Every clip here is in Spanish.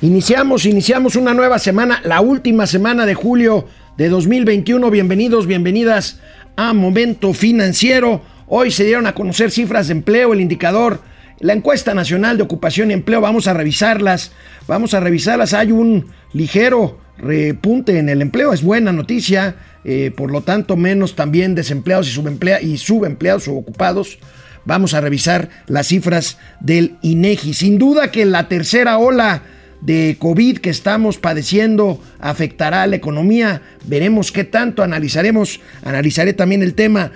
Iniciamos, iniciamos una nueva semana, la última semana de julio de 2021. Bienvenidos, bienvenidas a Momento Financiero. Hoy se dieron a conocer cifras de empleo, el indicador, la encuesta nacional de ocupación y empleo. Vamos a revisarlas, vamos a revisarlas. Hay un ligero repunte en el empleo, es buena noticia. Eh, por lo tanto, menos también desempleados y, subemplea y subempleados o ocupados. Vamos a revisar las cifras del INEGI. Sin duda que la tercera ola de COVID que estamos padeciendo afectará a la economía. Veremos qué tanto, analizaremos, analizaré también el tema.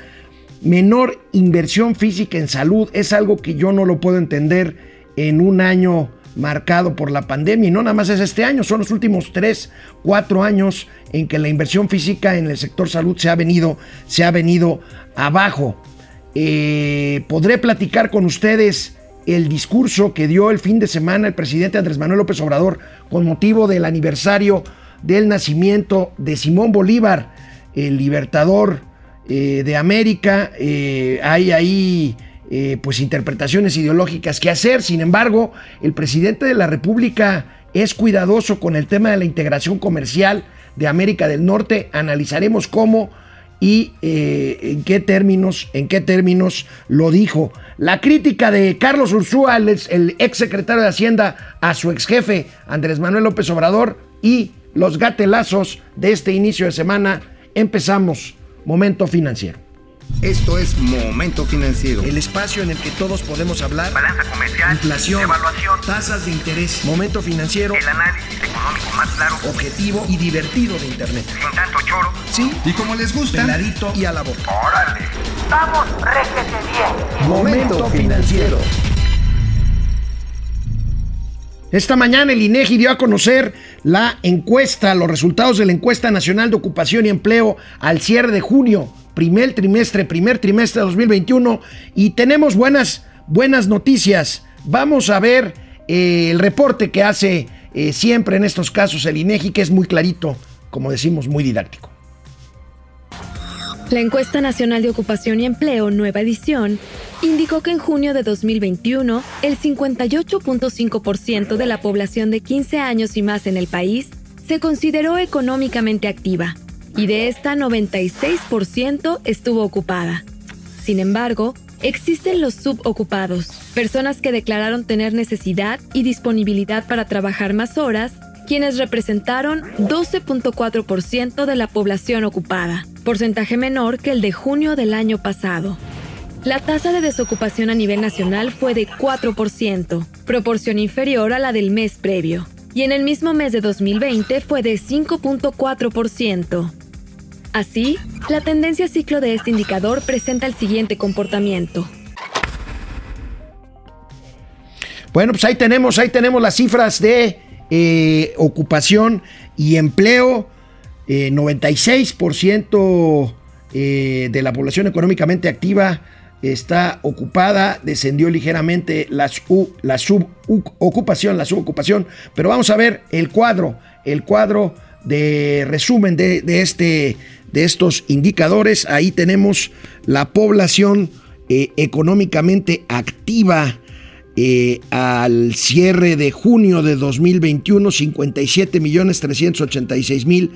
Menor inversión física en salud es algo que yo no lo puedo entender en un año marcado por la pandemia. Y no nada más es este año, son los últimos tres, cuatro años en que la inversión física en el sector salud se ha venido, se ha venido abajo. Eh, podré platicar con ustedes el discurso que dio el fin de semana el presidente Andrés Manuel López Obrador con motivo del aniversario del nacimiento de Simón Bolívar, el libertador eh, de América. Eh, hay ahí eh, pues interpretaciones ideológicas que hacer. Sin embargo, el presidente de la República es cuidadoso con el tema de la integración comercial de América del Norte. Analizaremos cómo y en qué términos, en qué términos lo dijo. La crítica de Carlos Ursúa, el, ex secretario de Hacienda, a su ex jefe Andrés Manuel López Obrador y los gatelazos de este inicio de semana. Empezamos. Momento financiero. Esto es Momento Financiero. El espacio en el que todos podemos hablar. Balanza comercial. Inflación. Evaluación. Tasas de interés. Momento financiero. El análisis económico más claro. Objetivo y divertido de Internet. Sin tanto choro. Sí. Y como les gusta. Peladito y a la boca. Órale. Vamos, réjete bien. Momento financiero. Esta mañana el INEGI dio a conocer la encuesta, los resultados de la encuesta nacional de ocupación y empleo al cierre de junio, primer trimestre, primer trimestre de 2021 y tenemos buenas buenas noticias. Vamos a ver eh, el reporte que hace eh, siempre en estos casos el INEGI que es muy clarito, como decimos, muy didáctico. La encuesta nacional de ocupación y empleo, nueva edición, indicó que en junio de 2021, el 58.5% de la población de 15 años y más en el país se consideró económicamente activa, y de esta 96% estuvo ocupada. Sin embargo, existen los subocupados, personas que declararon tener necesidad y disponibilidad para trabajar más horas, quienes representaron 12.4% de la población ocupada, porcentaje menor que el de junio del año pasado. La tasa de desocupación a nivel nacional fue de 4%, proporción inferior a la del mes previo, y en el mismo mes de 2020 fue de 5.4%. Así, la tendencia ciclo de este indicador presenta el siguiente comportamiento. Bueno, pues ahí tenemos, ahí tenemos las cifras de eh, ocupación y empleo. Eh, 96% eh, de la población económicamente activa está ocupada, descendió ligeramente la, la subocupación, la subocupación, pero vamos a ver el cuadro, el cuadro de resumen de, de este, de estos indicadores. Ahí tenemos la población eh, económicamente activa eh, al cierre de junio de 2021, 57 millones 386 mil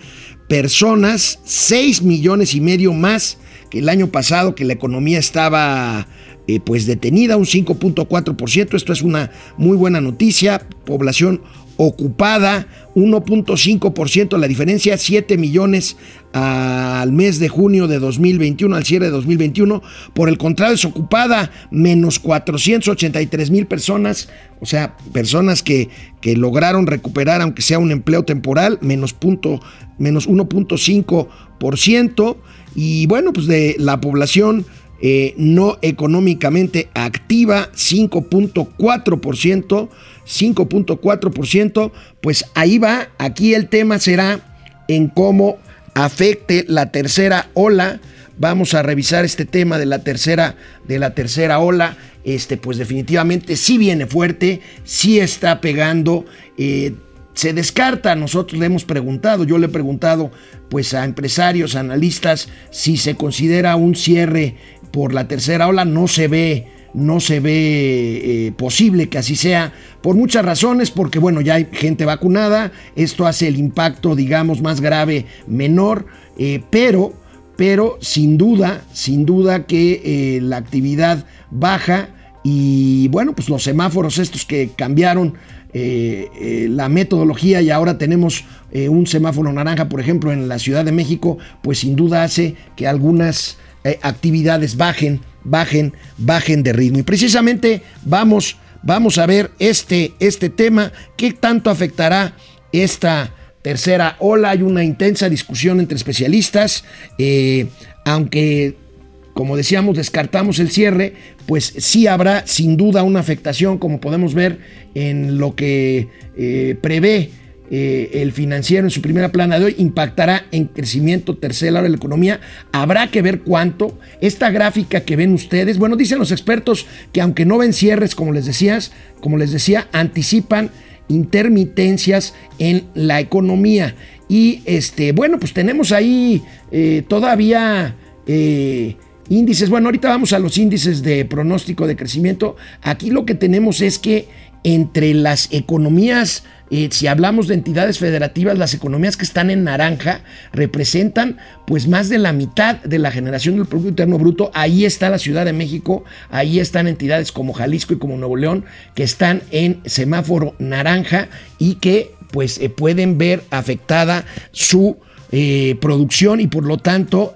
personas, 6 millones y medio más que el año pasado, que la economía estaba eh, pues detenida, un 5.4%. Esto es una muy buena noticia. Población ocupada, 1.5%, la diferencia 7 millones al mes de junio de 2021, al cierre de 2021. Por el contrario, desocupada, menos 483 mil personas, o sea, personas que, que, lograron recuperar, aunque sea un empleo temporal, menos, menos 1.5%. Y bueno, pues de la población eh, no económicamente activa, 5.4%. 5.4%, pues ahí va, aquí el tema será en cómo afecte la tercera ola. Vamos a revisar este tema de la tercera de la tercera ola. Este, pues definitivamente sí viene fuerte, sí está pegando. Eh, se descarta, nosotros le hemos preguntado, yo le he preguntado pues a empresarios, analistas, si se considera un cierre por la tercera ola, no se ve no se ve eh, posible que así sea por muchas razones, porque bueno, ya hay gente vacunada, esto hace el impacto, digamos, más grave, menor, eh, pero, pero sin duda, sin duda que la actividad baja y bueno, pues los semáforos estos que cambiaron la metodología y ahora tenemos un semáforo naranja, por ejemplo, en la Ciudad de México, pues sin duda hace que algunas actividades bajen bajen, bajen de ritmo. Y precisamente vamos, vamos a ver este, este tema, qué tanto afectará esta tercera ola. Hay una intensa discusión entre especialistas, eh, aunque como decíamos, descartamos el cierre, pues sí habrá sin duda una afectación, como podemos ver en lo que eh, prevé eh, el financiero en su primera plana de hoy impactará en crecimiento tercero de la economía. Habrá que ver cuánto. Esta gráfica que ven ustedes, bueno, dicen los expertos que aunque no ven cierres, como les decías, como les decía, anticipan intermitencias en la economía. Y este, bueno, pues tenemos ahí eh, todavía eh, índices. Bueno, ahorita vamos a los índices de pronóstico de crecimiento. Aquí lo que tenemos es que entre las economías eh, si hablamos de entidades federativas, las economías que están en naranja representan pues más de la mitad de la generación del Producto Interno Bruto. Ahí está la Ciudad de México, ahí están entidades como Jalisco y como Nuevo León que están en semáforo naranja y que pues eh, pueden ver afectada su eh, producción y por lo tanto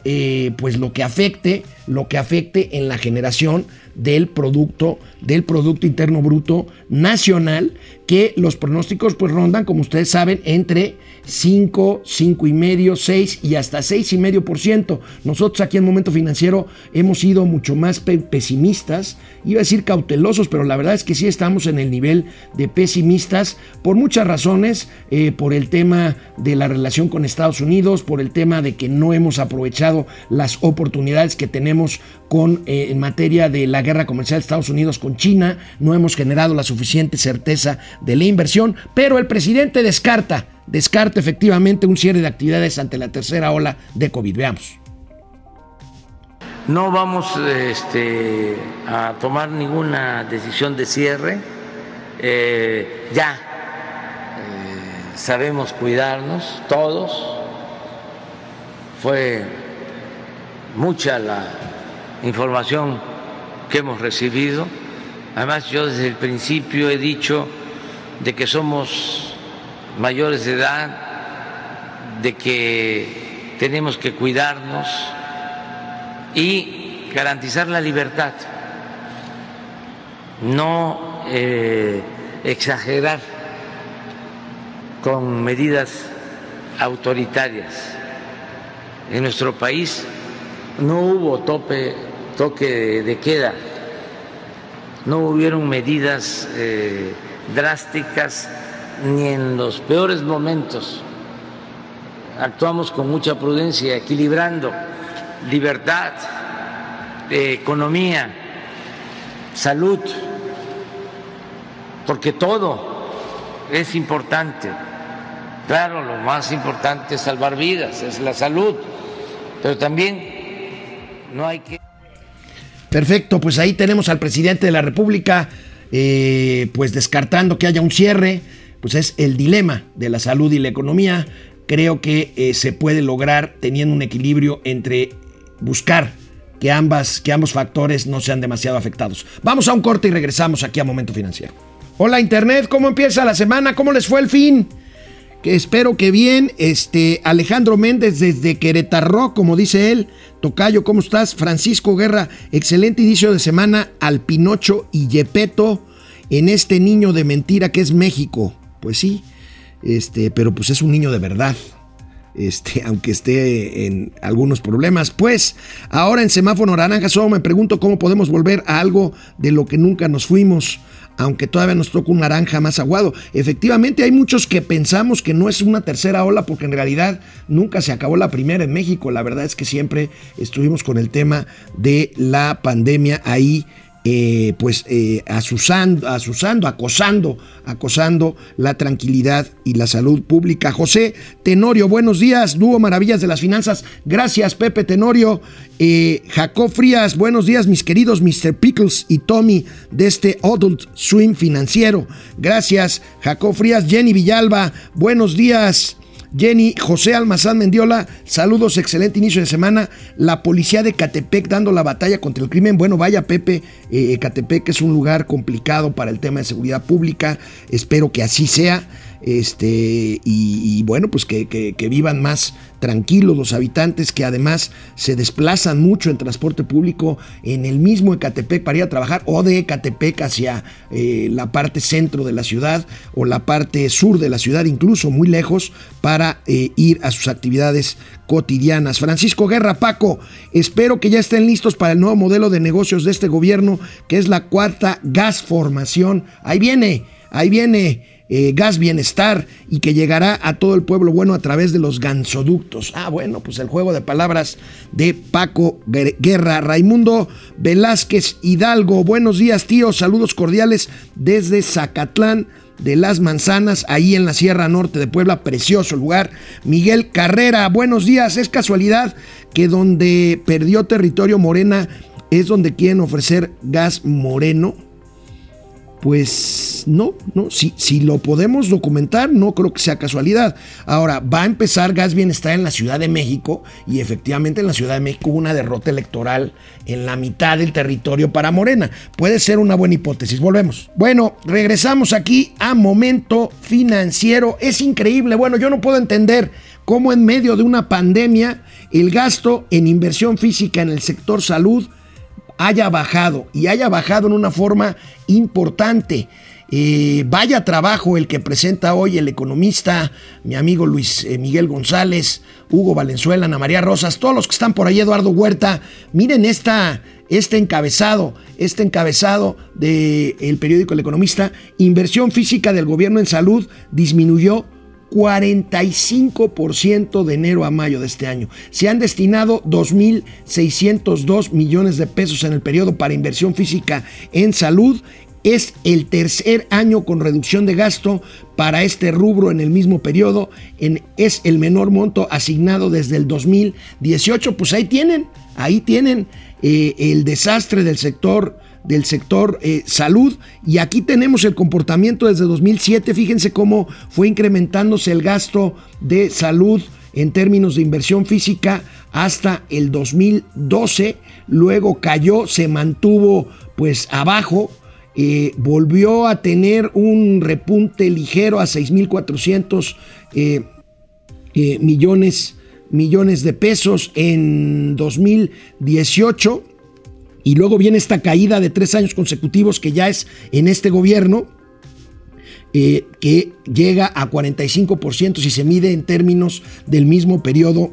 pues lo que afecte lo que afecte en la generación del producto, del Producto Interno Bruto Nacional, que los pronósticos pues rondan, como ustedes saben, entre 5, 5 y medio, 6 y hasta 6 y medio por ciento. Nosotros aquí en Momento Financiero hemos sido mucho más pesimistas, iba a decir cautelosos, pero la verdad es que sí estamos en el nivel de pesimistas por muchas razones, eh, por el tema de la relación con Estados Unidos, por el tema de que no hemos aprovechado las oportunidades que tenemos con, eh, en materia de la guerra comercial de Estados Unidos con China, no hemos generado la suficiente certeza de la inversión, pero el presidente descarta descarta efectivamente un cierre de actividades ante la tercera ola de COVID. Veamos. No vamos este, a tomar ninguna decisión de cierre. Eh, ya eh, sabemos cuidarnos todos. Fue mucha la información que hemos recibido. Además, yo desde el principio he dicho de que somos mayores de edad, de que tenemos que cuidarnos y garantizar la libertad, no eh, exagerar con medidas autoritarias. En nuestro país no hubo tope, toque de queda, no hubieron medidas eh, drásticas ni en los peores momentos. Actuamos con mucha prudencia, equilibrando libertad, economía, salud, porque todo es importante. Claro, lo más importante es salvar vidas, es la salud, pero también no hay que... Perfecto, pues ahí tenemos al presidente de la República, eh, pues descartando que haya un cierre pues es el dilema de la salud y la economía. Creo que eh, se puede lograr teniendo un equilibrio entre buscar que, ambas, que ambos factores no sean demasiado afectados. Vamos a un corte y regresamos aquí a Momento Financiero. Hola Internet, ¿cómo empieza la semana? ¿Cómo les fue el fin? Que espero que bien. Este Alejandro Méndez desde Querétaro, como dice él. Tocayo, ¿cómo estás? Francisco Guerra, excelente inicio de semana al Pinocho y Yepeto en este niño de mentira que es México. Pues sí, este, pero pues es un niño de verdad. Este, aunque esté en algunos problemas. Pues ahora en semáforo naranja solo me pregunto cómo podemos volver a algo de lo que nunca nos fuimos, aunque todavía nos toca un naranja más aguado. Efectivamente hay muchos que pensamos que no es una tercera ola porque en realidad nunca se acabó la primera en México. La verdad es que siempre estuvimos con el tema de la pandemia ahí eh, pues eh, asusando, acosando, acosando la tranquilidad y la salud pública. José Tenorio, buenos días, dúo Maravillas de las Finanzas. Gracias, Pepe Tenorio. Eh, Jacob Frías, buenos días, mis queridos Mr. Pickles y Tommy de este Adult Swim financiero. Gracias, Jacob Frías. Jenny Villalba, buenos días. Jenny, José Almazán Mendiola, saludos, excelente inicio de semana. La policía de Catepec dando la batalla contra el crimen. Bueno, vaya Pepe, eh, Catepec es un lugar complicado para el tema de seguridad pública. Espero que así sea. Este, y, bueno, pues que, que, vivan más tranquilos los habitantes que además se desplazan mucho en transporte público en el mismo Ecatepec para ir a trabajar o de Ecatepec hacia eh, la parte centro de la ciudad o la parte sur de la ciudad, incluso muy lejos, para eh, ir a sus actividades cotidianas. Francisco Guerra Paco, espero que ya estén listos para el nuevo modelo de negocios de este gobierno, que es la cuarta gas formación. Ahí viene, ahí viene. Eh, gas bienestar y que llegará a todo el pueblo bueno a través de los gansoductos. Ah, bueno, pues el juego de palabras de Paco Guerra. Raimundo Velázquez Hidalgo, buenos días tío, saludos cordiales desde Zacatlán de las Manzanas, ahí en la Sierra Norte de Puebla, precioso lugar. Miguel Carrera, buenos días. Es casualidad que donde perdió territorio Morena es donde quieren ofrecer gas moreno. Pues no, no, si, si lo podemos documentar, no creo que sea casualidad. Ahora, va a empezar Gas Bienestar en la Ciudad de México y efectivamente en la Ciudad de México hubo una derrota electoral en la mitad del territorio para Morena. Puede ser una buena hipótesis. Volvemos. Bueno, regresamos aquí a Momento Financiero. Es increíble. Bueno, yo no puedo entender cómo en medio de una pandemia el gasto en inversión física en el sector salud haya bajado y haya bajado en una forma importante. Eh, vaya trabajo el que presenta hoy el economista, mi amigo Luis eh, Miguel González, Hugo Valenzuela, Ana María Rosas, todos los que están por ahí, Eduardo Huerta. Miren esta, este encabezado, este encabezado del periódico El Economista. Inversión física del gobierno en salud disminuyó 45% de enero a mayo de este año. Se han destinado 2.602 millones de pesos en el periodo para inversión física en salud. Es el tercer año con reducción de gasto para este rubro en el mismo periodo. es el menor monto asignado desde el 2018. Pues ahí tienen, ahí tienen eh, el desastre del sector del sector eh, salud. Y aquí tenemos el comportamiento desde 2007. Fíjense cómo fue incrementándose el gasto de salud en términos de inversión física hasta el 2012. Luego cayó, se mantuvo pues abajo. Eh, volvió a tener un repunte ligero a 6.400 eh, millones, millones de pesos en 2018 y luego viene esta caída de tres años consecutivos que ya es en este gobierno, eh, que llega a 45% si se mide en términos del mismo periodo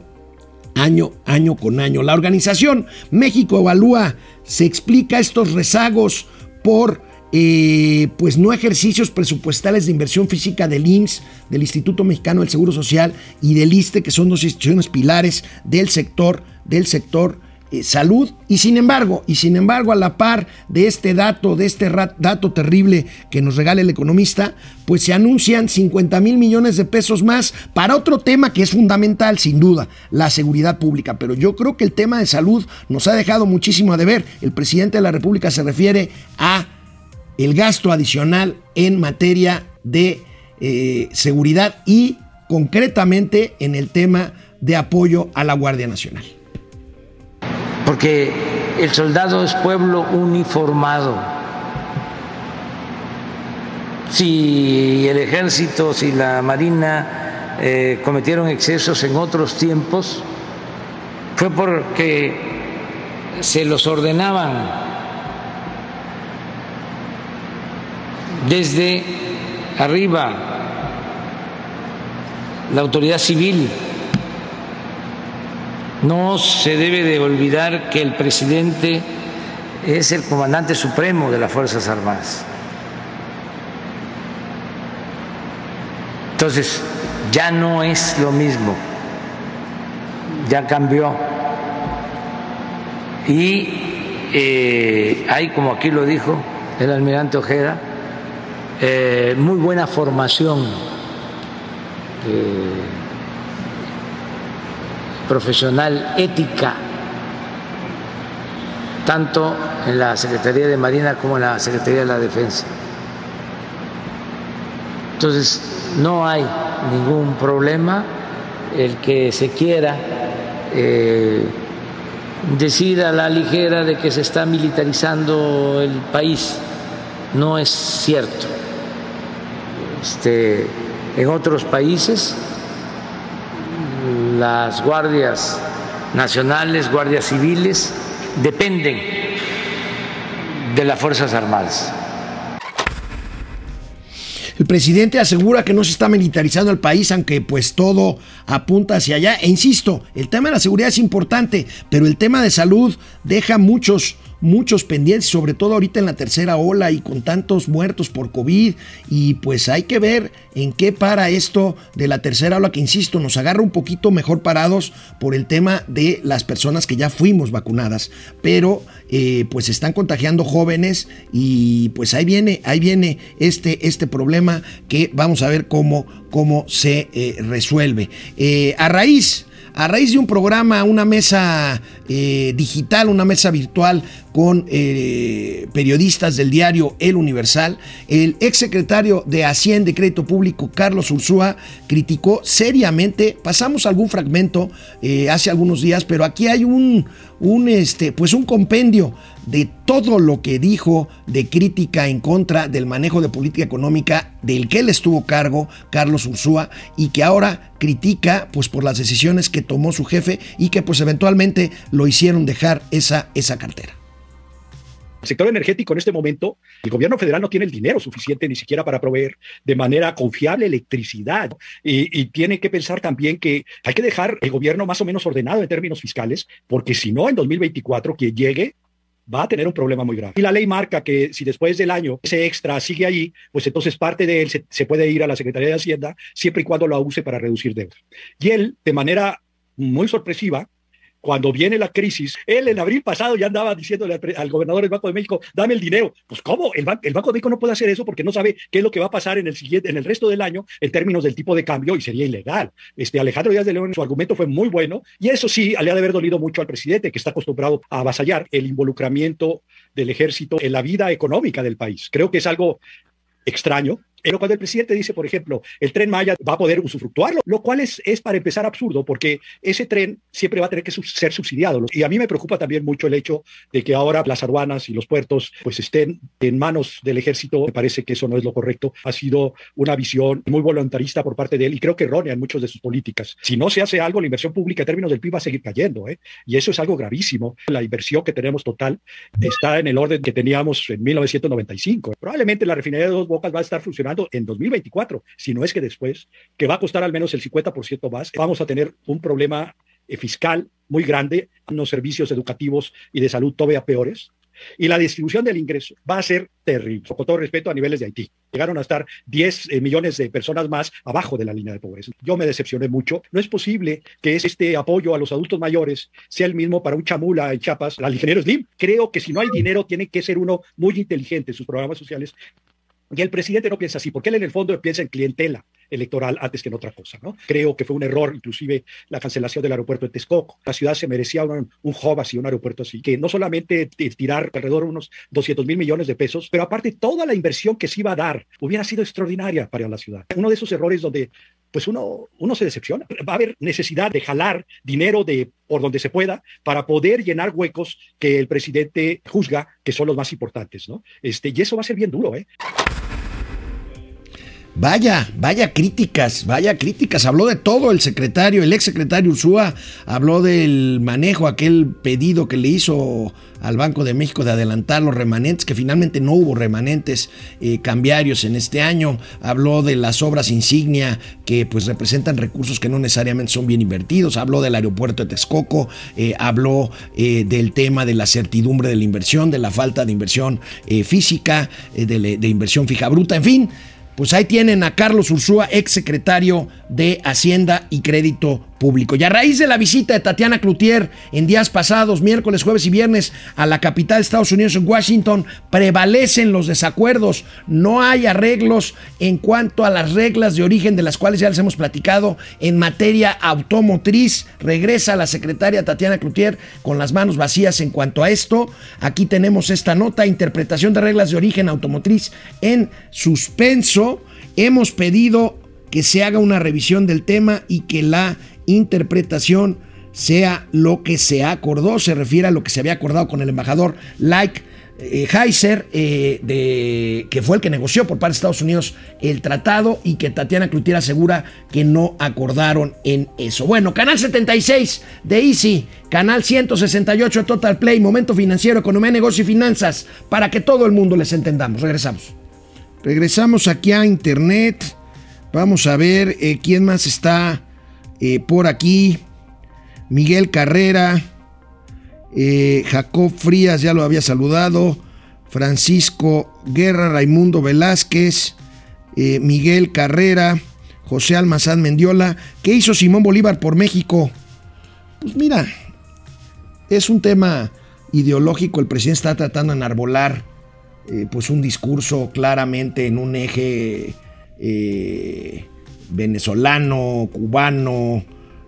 año, año con año. La organización México Evalúa se explica estos rezagos por eh, pues no ejercicios presupuestales de inversión física del IMSS, del Instituto Mexicano del Seguro Social y del ISTE, que son dos instituciones pilares del sector, del sector eh, salud y sin embargo, y sin embargo a la par de este dato, de este dato terrible que nos regala el economista, pues se anuncian 50 mil millones de pesos más para otro tema que es fundamental, sin duda, la seguridad pública. Pero yo creo que el tema de salud nos ha dejado muchísimo a deber. El presidente de la República se refiere a el gasto adicional en materia de eh, seguridad y concretamente en el tema de apoyo a la Guardia Nacional porque el soldado es pueblo uniformado. Si el ejército, si la marina eh, cometieron excesos en otros tiempos, fue porque se los ordenaban desde arriba la autoridad civil no se debe de olvidar que el presidente es el comandante supremo de las Fuerzas Armadas. Entonces, ya no es lo mismo, ya cambió. Y eh, hay, como aquí lo dijo el almirante Ojeda, eh, muy buena formación eh, profesional, ética, tanto en la Secretaría de Marina como en la Secretaría de la Defensa. Entonces, no hay ningún problema el que se quiera eh, decir a la ligera de que se está militarizando el país. No es cierto. Este, en otros países, las guardias nacionales, guardias civiles, dependen de las Fuerzas Armadas. El presidente asegura que no se está militarizando el país, aunque pues todo apunta hacia allá. E insisto, el tema de la seguridad es importante, pero el tema de salud deja muchos muchos pendientes, sobre todo ahorita en la tercera ola y con tantos muertos por COVID. Y pues hay que ver en qué para esto de la tercera ola, que insisto, nos agarra un poquito mejor parados por el tema de las personas que ya fuimos vacunadas. Pero eh, pues están contagiando jóvenes y pues ahí viene, ahí viene este, este problema que vamos a ver cómo, cómo se eh, resuelve. Eh, a raíz a raíz de un programa, una mesa digital, una mesa virtual con eh, periodistas del diario El Universal, el exsecretario de Hacienda y Crédito Público, Carlos Ursúa, criticó seriamente, pasamos algún fragmento eh, hace algunos días, pero aquí hay un, este, pues un compendio de todo lo que dijo de crítica en contra del manejo de política económica del que él estuvo cargo, Carlos Ursúa, y que ahora critica pues por las decisiones que tomó su jefe y que pues eventualmente lo hicieron dejar esa, esa cartera. El sector energético en este momento, el gobierno federal no tiene el dinero suficiente ni siquiera para proveer de manera confiable electricidad. Y, tiene que pensar también que hay que dejar el gobierno más o menos ordenado en términos fiscales, porque si no, en 2024, quien llegue va a tener un problema muy grave. Y la ley marca que si después del año ese extra sigue ahí, pues entonces parte de él se, se puede ir a la Secretaría de Hacienda siempre y cuando lo use para reducir deuda. Y él, de manera muy sorpresiva, cuando viene la crisis, él en abril pasado ya andaba diciéndole al, gobernador del Banco de México, dame el dinero. Pues ¿cómo? El, el, Banco de México no puede hacer eso porque no sabe qué es lo que va a pasar en el siguiente, en el resto del año en términos del tipo de cambio y sería ilegal. Este Alejandro Díaz de León, su argumento fue muy bueno y eso sí, le ha de haber dolido mucho al presidente que está acostumbrado a avasallar el involucramiento del ejército en la vida económica del país. Creo que es algo extraño, pero cuando el presidente dice, por ejemplo, el tren Maya va a poder usufructuarlo, lo cual es, es para empezar absurdo, porque ese tren siempre va a tener que ser subsidiado. Y a mí me preocupa también mucho el hecho de que ahora las aduanas y los puertos pues estén en manos del ejército. Me parece que eso no es lo correcto. Ha sido una visión muy voluntarista por parte de él y creo que errónea en muchas de sus políticas. Si no se hace algo, la inversión pública en términos del PIB va a seguir cayendo. ¿eh? Y eso es algo gravísimo. La inversión que tenemos total está en el orden que teníamos en 1995. Probablemente la refinería de Dos Bocas va a estar funcionando en 2024, si no es que después, que va a costar al menos el 50% más, vamos a tener un problema eh, fiscal muy grande, unos servicios educativos y de salud todavía peores, y la distribución del ingreso va a ser terrible, con todo respeto a niveles de Haití. Llegaron a estar 10 eh, millones de personas más abajo de la línea de pobreza. Yo me decepcioné mucho. No es posible que este apoyo a los adultos mayores sea el mismo para un chamula en Chiapas, al ingeniero Slim. Creo que si no hay dinero, tiene que ser uno muy inteligente en sus programas sociales y el presidente no piensa así, porque él en el fondo piensa en clientela electoral antes que en otra cosa. ¿no? Creo que fue un error, inclusive, la cancelación del aeropuerto de Texcoco. La ciudad se merecía un, un hub así, un aeropuerto así, que no solamente tirar alrededor de unos 200 mil millones de pesos, pero aparte toda la inversión que se iba a dar hubiera sido extraordinaria para la ciudad. Uno de esos errores donde pues uno, uno se decepciona. Va a haber necesidad de jalar dinero de por donde se pueda para poder llenar huecos que el presidente juzga que son los más importantes, ¿no? Este, y eso va a ser bien duro, ¿eh? Vaya, vaya críticas, vaya críticas. Habló de todo el secretario, el ex secretario Ursúa, habló del manejo, aquel pedido que le hizo al Banco de México de adelantar los remanentes, que finalmente no hubo remanentes eh, cambiarios en este año. Habló de las obras insignia que pues representan recursos que no necesariamente son bien invertidos. Habló del aeropuerto de Texcoco, eh, habló eh, del tema de la certidumbre de la inversión, de la falta de inversión física, de inversión fija bruta, en fin. Pues ahí tienen a Carlos Ursúa, ex secretario de Hacienda y Crédito público. Y a raíz de la visita de Tatiana Cloutier en días pasados, miércoles, jueves y viernes, a la capital de Estados Unidos, en Washington, prevalecen los desacuerdos. No hay arreglos en cuanto a las reglas de origen de las cuales ya les hemos platicado en materia automotriz. Regresa la secretaria Tatiana Cloutier con las manos vacías en cuanto a esto. Aquí tenemos esta nota, interpretación de reglas de origen automotriz en suspenso. Hemos pedido que se haga una revisión del tema y que la interpretación sea lo que se acordó, se refiere a lo que se había acordado con el embajador Like eh, Heiser, eh, de, que fue el que negoció por parte de Estados Unidos el tratado y que Tatiana Cloutier asegura que no acordaron en eso. Bueno, canal 76 de Easy, canal 168 de Total Play, Momento Financiero, Economía, Negocio y Finanzas, para que todo el mundo les entendamos. Regresamos. Regresamos aquí a Internet. Vamos a ver eh, quién más está eh, por aquí, Miguel Carrera, eh, Jacob Frías, ya lo había saludado, Francisco Guerra, Raimundo Velázquez, Miguel Carrera, José Almazán Mendiola. ¿Qué hizo Simón Bolívar por México? Pues mira, es un tema ideológico. El presidente está tratando de enarbolar pues un discurso claramente en un eje venezolano, cubano,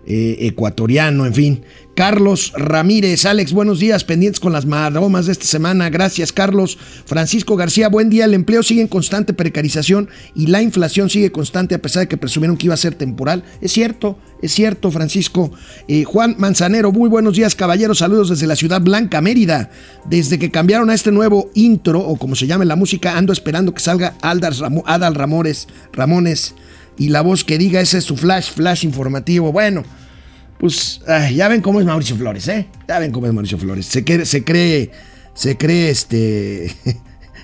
eh, ecuatoriano, en fin. Carlos Ramírez, Alex, buenos días, pendientes con las maromas de esta semana. Gracias, Carlos. Francisco García, buen día. El empleo sigue en constante precarización y la inflación sigue constante a pesar de que presumieron que iba a ser temporal. Es cierto, es cierto, Francisco. Eh, Juan Manzanero, muy buenos días, caballeros. Saludos desde la ciudad blanca, Mérida. Desde que cambiaron a este nuevo intro, o como se llame la música, ando esperando que salga Adal Ramones. Ramones y la voz que diga ese es su flash, flash informativo. Bueno, pues ya ven cómo es Mauricio Flores, ¿eh? Ya ven cómo es Mauricio Flores. Se, cree, se cree, se cree este...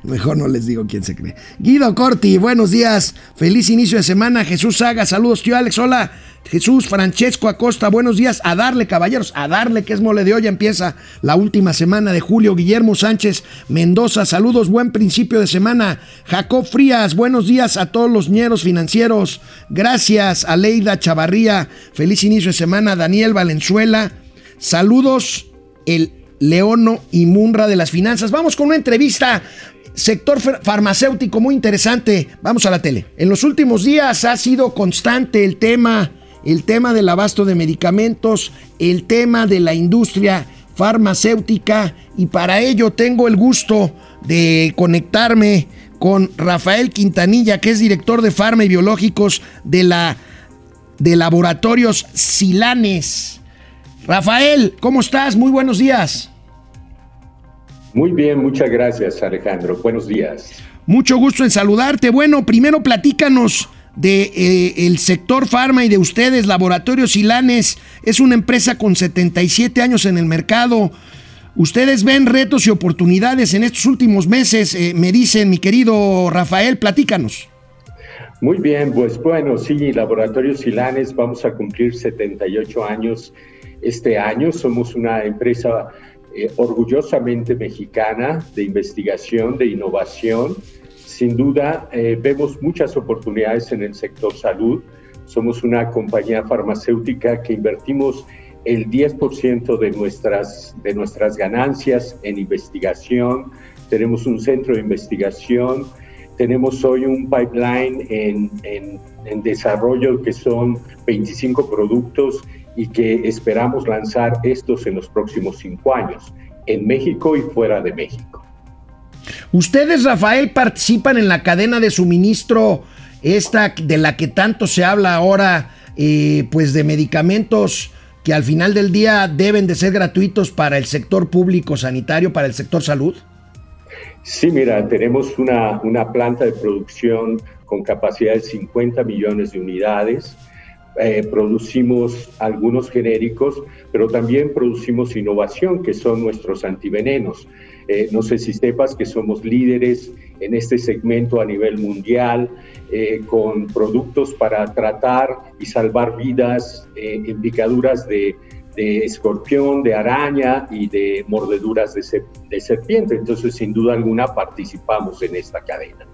Mejor no les digo quién se cree. Guido Corti, buenos días. Feliz inicio de semana. Jesús Saga, saludos, tío Alex. Hola. Jesús Francesco Acosta, buenos días. A darle, caballeros, a darle, que es mole de hoy. Empieza la última semana de julio. Guillermo Sánchez Mendoza, saludos, buen principio de semana. Jacob Frías, buenos días a todos los ñeros financieros. Gracias a Leida Chavarría, feliz inicio de semana. Daniel Valenzuela, saludos, el Leono y Munra de las finanzas. Vamos con una entrevista Sector farmacéutico muy interesante. Vamos a la tele. En los últimos días ha sido constante el tema, el tema del abasto de medicamentos, el tema de la industria farmacéutica y para ello tengo el gusto de conectarme con Rafael Quintanilla, que es director de Farma y Biológicos de la de Laboratorios Silanes. Rafael, ¿cómo estás? Muy buenos días. Muy bien, muchas gracias Alejandro. Buenos días. Mucho gusto en saludarte. Bueno, primero platícanos de eh, el sector farma y de ustedes, Laboratorios Silanes. Es una empresa con 77 años en el mercado. Ustedes ven retos y oportunidades en estos últimos meses, eh, me dicen, mi querido Rafael, platícanos. Muy bien, pues bueno, sí, Laboratorios Silanes, vamos a cumplir 78 años este año. Somos una empresa eh, orgullosamente mexicana de investigación, de innovación. Sin duda, eh, vemos muchas oportunidades en el sector salud. Somos una compañía farmacéutica que invertimos el 10% de nuestras, de nuestras ganancias en investigación. Tenemos un centro de investigación. Tenemos hoy un pipeline en, en, en desarrollo que son 25 productos y que esperamos lanzar estos en los próximos cinco años, en México y fuera de México. Ustedes, Rafael, participan en la cadena de suministro, esta de la que tanto se habla ahora, eh, pues de medicamentos que al final del día deben de ser gratuitos para el sector público sanitario, para el sector salud? Sí, mira, tenemos una, una planta de producción con capacidad de 50 millones de unidades eh, producimos algunos genéricos, pero también producimos innovación, que son nuestros antivenenos. Eh, no sé si sepas que somos líderes en este segmento a nivel mundial, eh, con productos para tratar y salvar vidas en picaduras de, escorpión, de araña y de mordeduras de, de serpiente. Entonces, sin duda alguna, participamos en esta cadena.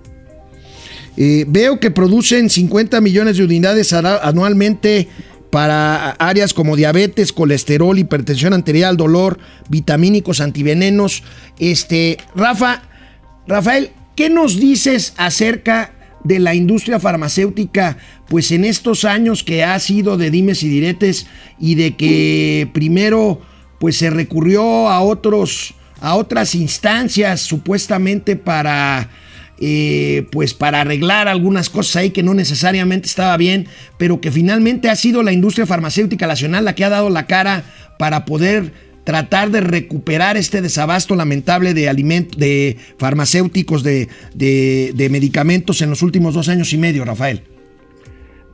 Eh, veo que producen 50 millones de unidades anualmente, para áreas como diabetes, colesterol, hipertensión arterial, dolor, vitamínicos, antivenenos. Este, Rafa, Rafael, ¿qué nos dices acerca de la industria farmacéutica, pues en estos años que ha sido de dimes y diretes y de que primero pues se recurrió a otros a otras instancias supuestamente para eh, pues para arreglar algunas cosas ahí que no necesariamente estaba bien, pero que finalmente ha sido la industria farmacéutica nacional la que ha dado la cara para poder tratar de recuperar este desabasto lamentable de alimentos, de farmacéuticos, de, de, medicamentos en los últimos dos años y medio, Rafael?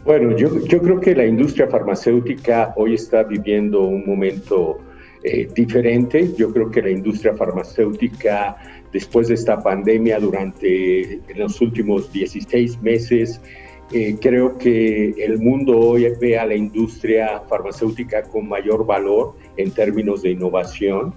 Bueno, yo, yo creo que la industria farmacéutica hoy está viviendo un momento eh, diferente. Yo creo que la industria farmacéutica, después de esta pandemia, durante los últimos 16 meses, eh, creo que el mundo hoy ve a la industria farmacéutica con mayor valor en términos de innovación.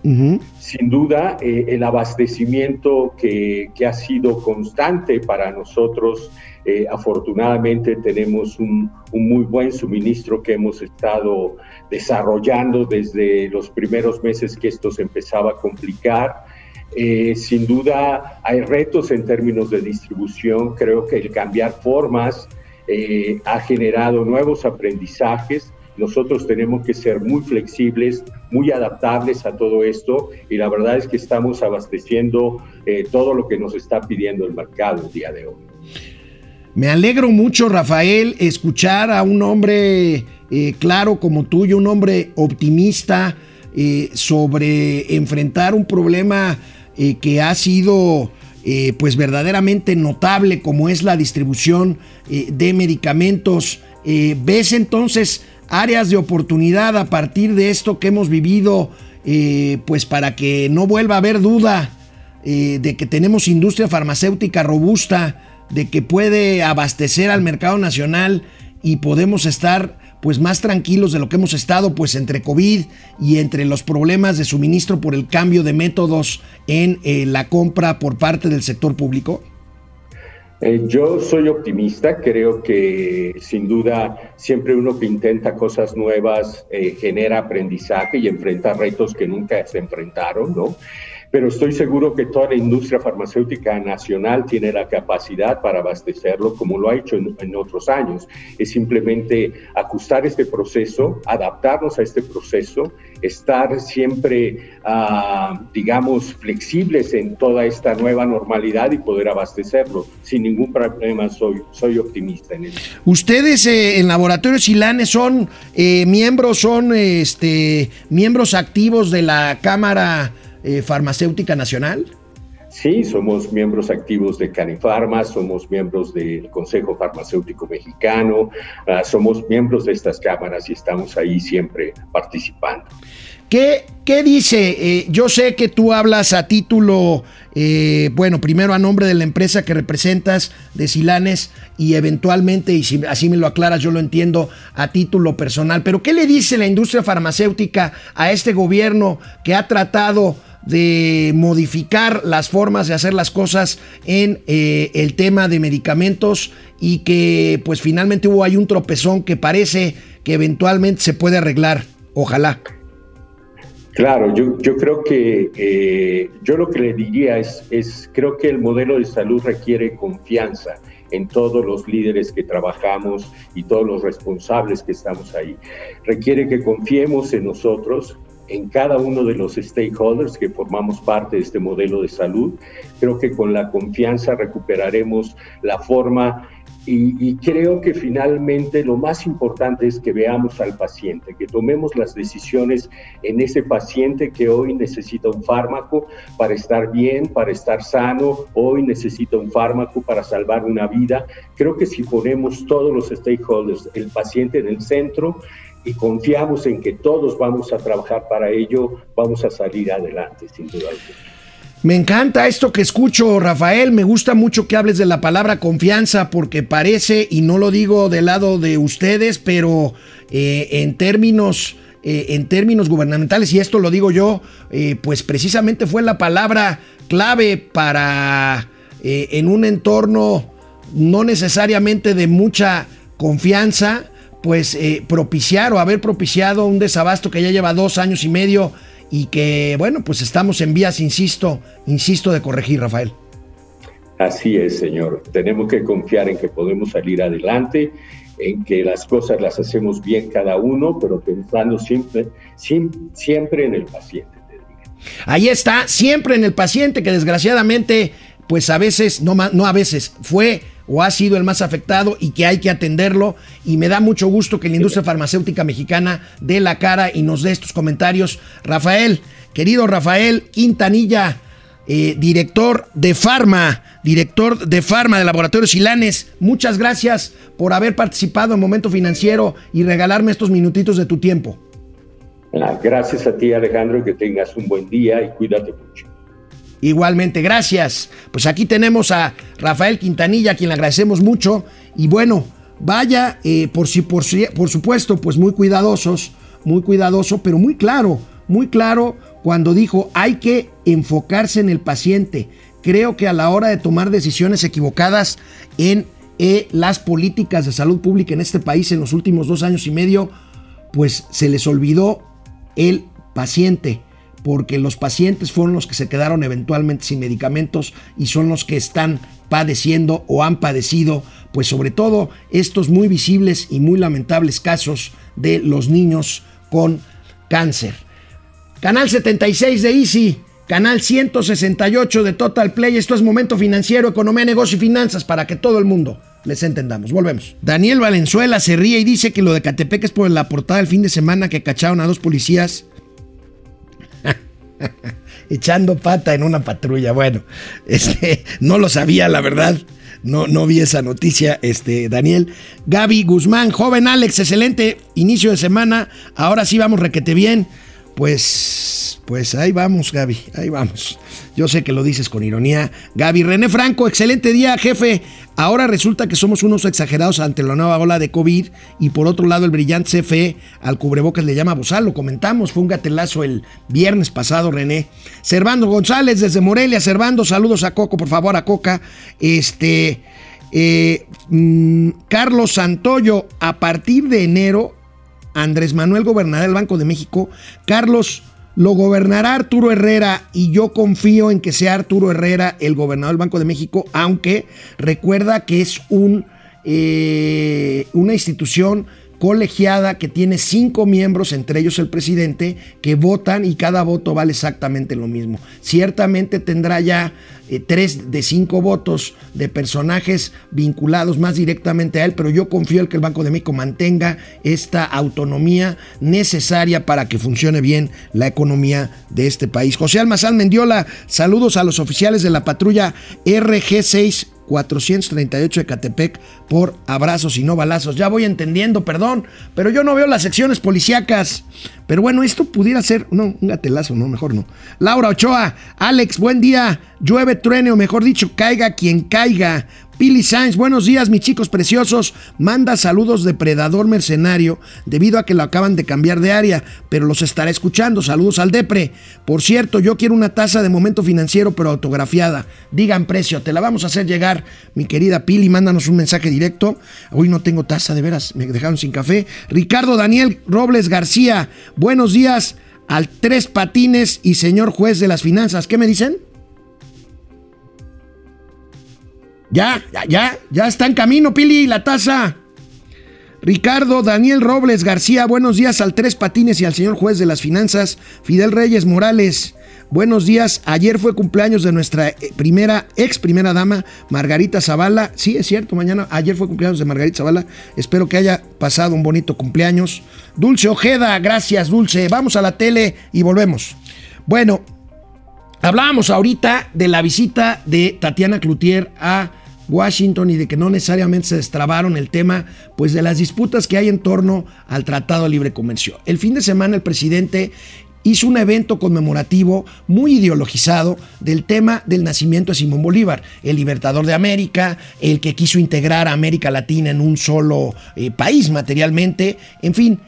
Sin duda, eh, el abastecimiento que, que, ha sido constante para nosotros, eh, afortunadamente tenemos un, un, muy buen suministro que hemos estado desarrollando desde los primeros meses que esto se empezaba a complicar. Sin duda, hay retos en términos de distribución. Creo que el cambiar formas, eh, ha generado nuevos aprendizajes. Nosotros tenemos que ser muy flexibles, muy adaptables a todo esto y la verdad es que estamos abasteciendo eh, todo lo que nos está pidiendo el mercado el día de hoy. Me alegro mucho, Rafael, escuchar a un hombre eh, claro como tuyo, un hombre optimista sobre enfrentar un problema que ha sido eh, pues verdaderamente notable como es la distribución eh, de medicamentos. Eh, ¿Ves entonces áreas de oportunidad a partir de esto que hemos vivido, pues para que no vuelva a haber duda de que tenemos industria farmacéutica robusta, de que puede abastecer al mercado nacional y podemos estar pues más tranquilos de lo que hemos estado pues entre COVID y entre los problemas de suministro por el cambio de métodos en eh, la compra por parte del sector público? Eh, yo soy optimista, creo que sin duda siempre uno que intenta cosas nuevas eh, genera aprendizaje y enfrenta retos que nunca se enfrentaron, ¿no? Pero estoy seguro que toda la industria farmacéutica nacional tiene la capacidad para abastecerlo como lo ha hecho en, otros años. Es simplemente ajustar este proceso, adaptarnos a este proceso, estar siempre, ah, digamos, flexibles en toda esta nueva normalidad y poder abastecerlo. Sin ningún problema, soy, optimista en eso. Ustedes eh, en Laboratorios Silanes son eh, miembros, son este, miembros activos de la Cámara eh, farmacéutica Nacional? Sí, somos miembros activos de Canifarma, somos miembros del Consejo Farmacéutico Mexicano, ah, somos miembros de estas cámaras y estamos ahí siempre participando. ¿Qué, qué dice? Eh, yo sé que tú hablas a título, eh, bueno, primero a nombre de la empresa que representas, de Silanes, y eventualmente, y si así me lo aclaras, yo lo entiendo a título personal, pero ¿qué le dice la industria farmacéutica a este gobierno que ha tratado de modificar las formas de hacer las cosas en eh, el tema de medicamentos y que pues finalmente hubo ahí un tropezón que parece que eventualmente se puede arreglar. Ojalá. Claro, yo, yo creo que eh, yo lo que le diría es, es, creo que el modelo de salud requiere confianza en todos los líderes que trabajamos y todos los responsables que estamos ahí. Requiere que confiemos en nosotros, en cada uno de los stakeholders que formamos parte de este modelo de salud. Creo que con la confianza recuperaremos la forma y, creo que finalmente lo más importante es que veamos al paciente, que tomemos las decisiones en ese paciente que hoy necesita un fármaco para estar bien, para estar sano, hoy necesita un fármaco para salvar una vida. Creo que si ponemos todos los stakeholders, el paciente en el centro, y confiamos en que todos vamos a trabajar para ello, vamos a salir adelante, sin duda Me encanta esto que escucho, Rafael. Me gusta mucho que hables de la palabra confianza porque parece, y no lo digo del lado de ustedes, pero eh, en términos... Eh, en términos gubernamentales, y esto lo digo yo, eh, pues precisamente fue la palabra clave para en un entorno no necesariamente de mucha confianza, pues eh, propiciar o haber propiciado un desabasto que ya lleva dos años y medio y que, bueno, pues estamos en vías, insisto, insisto, de corregir, Rafael. Así es, señor. Tenemos que confiar en que podemos salir adelante, en que las cosas las hacemos bien cada uno, pero pensando siempre, siempre en el paciente. Ahí está, siempre en el paciente que desgraciadamente, pues a veces, no, no a veces, fue o ha sido el más afectado y que hay que atenderlo. Y me da mucho gusto que la industria farmacéutica mexicana dé la cara y nos dé estos comentarios. Rafael, querido Rafael Quintanilla, eh, director de Farma, director de Farma de Laboratorios Silanes, muchas gracias por haber participado en Momento Financiero y regalarme estos minutitos de tu tiempo. Ah, gracias a ti Alejandro, que tengas un buen día y cuídate mucho. Igualmente, gracias. Pues aquí tenemos a Rafael Quintanilla, a quien le agradecemos mucho. Y bueno, vaya, eh, por, si, por, por supuesto, pues muy cuidadosos, muy cuidadoso, pero muy claro, muy claro cuando dijo hay que enfocarse en el paciente. Creo que a la hora de tomar decisiones equivocadas en eh, las políticas de salud pública en este país en los últimos dos años y medio, pues se les olvidó el paciente porque los pacientes fueron los que se quedaron eventualmente sin medicamentos y son los que están padeciendo o han padecido, pues sobre todo estos muy visibles y muy lamentables casos de los niños con cáncer. Canal 76 de Easy, canal 168 de Total Play. Esto es Momento Financiero, Economía, Negocio y Finanzas para que todo el mundo les entendamos. Volvemos. Daniel Valenzuela se ríe y dice que lo de Catepec es por la portada del fin de semana que cacharon a dos policías echando pata en una patrulla. Bueno, este, no lo sabía, la verdad. No, no vi esa noticia, este, Daniel. Gaby Guzmán, joven Alex, excelente inicio de semana. Ahora sí vamos requete bien. Pues, pues ahí vamos, Gaby, ahí vamos. Yo sé que lo dices con ironía. Gaby René Franco, excelente día, jefe. Ahora resulta que somos unos exagerados ante la nueva ola de COVID y por otro lado el brillante CFE al cubrebocas le llama bozal. Lo comentamos, fue un gatelazo el viernes pasado, René. Servando González desde Morelia. Servando, saludos a Coco, por favor, a Coca. Este, eh, mm, Carlos Santoyo, a partir de enero, Andrés Manuel gobernará el Banco de México. Carlos lo gobernará Arturo Herrera y yo confío en que sea Arturo Herrera el gobernador del Banco de México, aunque recuerda que es un, eh, una institución colegiada que tiene cinco miembros, entre ellos el presidente, que votan y cada voto vale exactamente lo mismo. Ciertamente tendrá ya eh, tres de cinco votos de personajes vinculados más directamente a él, pero yo confío en que el Banco de México mantenga esta autonomía necesaria para que funcione bien la economía de este país. José Almazán Mendiola, saludos a los oficiales de la patrulla RG6 438 de Catepec por abrazos y no balazos. Ya voy entendiendo, perdón, pero yo no veo las secciones policíacas. Pero bueno, esto pudiera ser, no, un gatelazo, no, mejor no. Laura Ochoa, Alex, buen día. Llueve, truene, o mejor dicho, caiga quien caiga. Pili Sainz, buenos días, mis chicos preciosos. Manda saludos de Predador Mercenario debido a que lo acaban de cambiar de área, pero los estaré escuchando. Saludos al Depre. Por cierto, yo quiero una taza de momento financiero, pero autografiada. Digan precio, te la vamos a hacer llegar, mi querida Pili. Mándanos un mensaje directo. Hoy no tengo taza, de veras, me dejaron sin café. Ricardo Daniel Robles García, buenos días al Tres Patines y señor juez de las finanzas. ¿Qué me dicen? Ya, ya, ya, ya está en camino, Pili, la taza. Ricardo Daniel Robles García, buenos días al Tres Patines y al señor juez de las finanzas, Fidel Reyes Morales. Buenos días, ayer fue cumpleaños de nuestra eh, primera, ex primera dama, Margarita Zavala. Sí, es cierto, mañana, ayer fue cumpleaños de Margarita Zavala. Espero que haya pasado un bonito cumpleaños. Dulce Ojeda, gracias, Dulce. Vamos a la tele y volvemos. Bueno, hablábamos ahorita de la visita de Tatiana Cloutier a Washington y de que no necesariamente se destrabaron el tema pues de las disputas que hay en torno al Tratado de Libre Comercio. El fin de semana el presidente hizo un evento conmemorativo muy ideologizado del tema del nacimiento de Simón Bolívar, el libertador de América, el que quiso integrar a América Latina en un solo eh, país materialmente, en fin.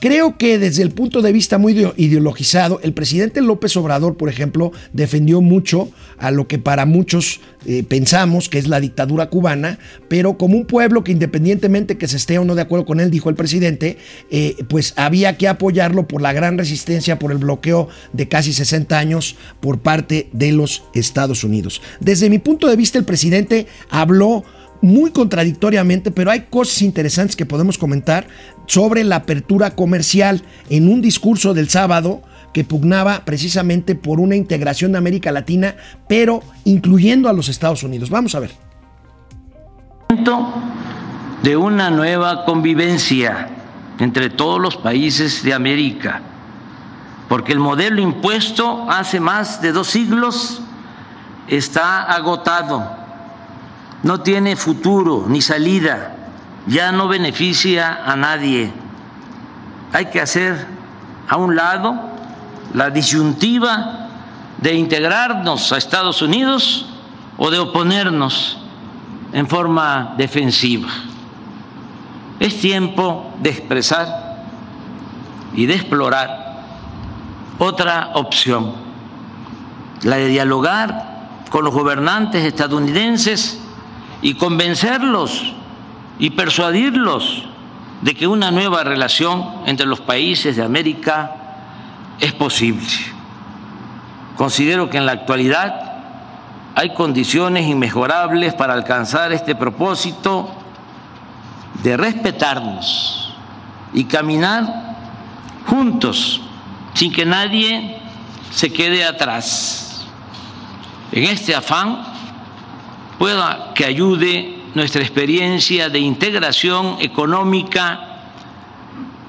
Creo que desde el punto de vista muy ideologizado, el presidente López Obrador, por ejemplo, defendió mucho a lo que para muchos eh, pensamos que es la dictadura cubana, pero como un pueblo que independientemente que se esté o no de acuerdo con él, dijo el presidente, eh, pues había que apoyarlo por la gran resistencia, por el bloqueo de casi 60 años por parte de los Estados Unidos. Desde mi punto de vista, el presidente habló muy contradictoriamente, pero hay cosas interesantes que podemos comentar sobre la apertura comercial en un discurso del sábado que pugnaba precisamente por una integración de América Latina, pero incluyendo a los Estados Unidos. Vamos a ver. De una nueva convivencia entre todos los países de América, porque el modelo impuesto hace más de dos siglos está agotado no tiene futuro ni salida, ya no beneficia a nadie. Hay que hacer a un lado la disyuntiva de integrarnos a Estados Unidos o de oponernos en forma defensiva. Es tiempo de expresar y de explorar otra opción, la de dialogar con los gobernantes estadounidenses y convencerlos y persuadirlos de que una nueva relación entre los países de América es posible. Considero que en la actualidad hay condiciones inmejorables para alcanzar este propósito de respetarnos y caminar juntos sin que nadie se quede atrás. En este afán pueda que ayude nuestra experiencia de integración económica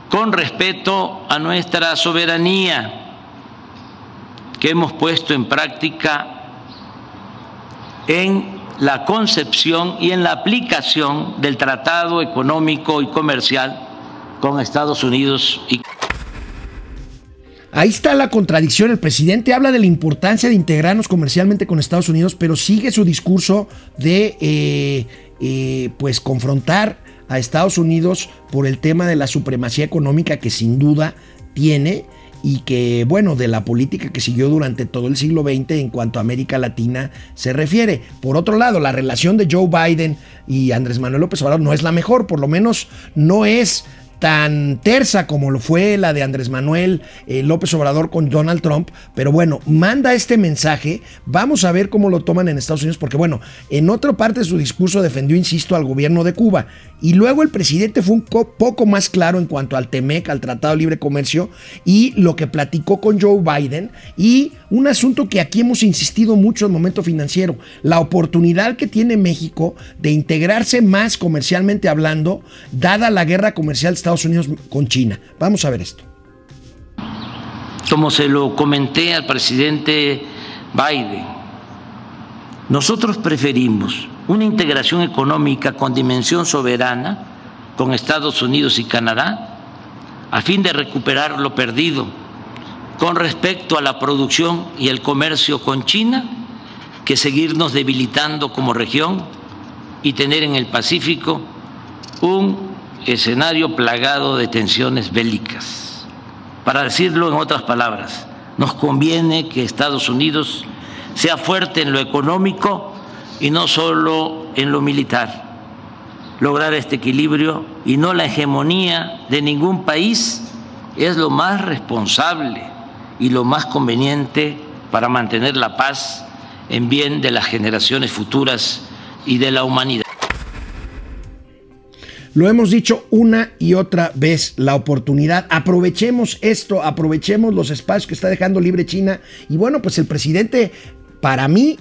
con respeto a nuestra soberanía que hemos puesto en práctica en la concepción y en la aplicación del Tratado Económico y Comercial con Estados Unidos y Ahí está la contradicción. El presidente habla de la importancia de integrarnos comercialmente con Estados Unidos, pero sigue su discurso de eh, eh, pues confrontar a Estados Unidos por el tema de la supremacía económica que sin duda tiene y que, bueno, de la política que siguió durante todo el siglo XX en cuanto a América Latina se refiere. Por otro lado, la relación de Joe Biden y Andrés Manuel López Obrador no es la mejor, por lo menos no es tan tersa como lo fue la de Andrés Manuel eh, López Obrador con Donald Trump, pero bueno, manda este mensaje, vamos a ver cómo lo toman en Estados Unidos, porque bueno, en otra parte de su discurso defendió, insisto, al gobierno de Cuba, y luego el presidente fue un poco más claro en cuanto al TEMEC, al Tratado de Libre Comercio, y lo que platicó con Joe Biden, y un asunto que aquí hemos insistido mucho en el momento financiero, la oportunidad que tiene México de integrarse más comercialmente hablando, dada la guerra comercial Estados Unidos con China. Vamos a ver esto. Como se lo comenté al presidente Biden, nosotros preferimos una integración económica con dimensión soberana con Estados Unidos y Canadá a fin de recuperar lo perdido con respecto a la producción y el comercio con China que seguirnos debilitando como región y tener en el Pacífico un escenario plagado de tensiones bélicas. Para decirlo en otras palabras, nos conviene que Estados Unidos sea fuerte en lo económico y no solo en lo militar. Lograr este equilibrio y no la hegemonía de ningún país es lo más responsable y lo más conveniente para mantener la paz en bien de las generaciones futuras y de la humanidad. Lo hemos dicho una y otra vez, la oportunidad. Aprovechemos esto, aprovechemos los espacios que está dejando libre China. Y bueno, pues el presidente, para mí,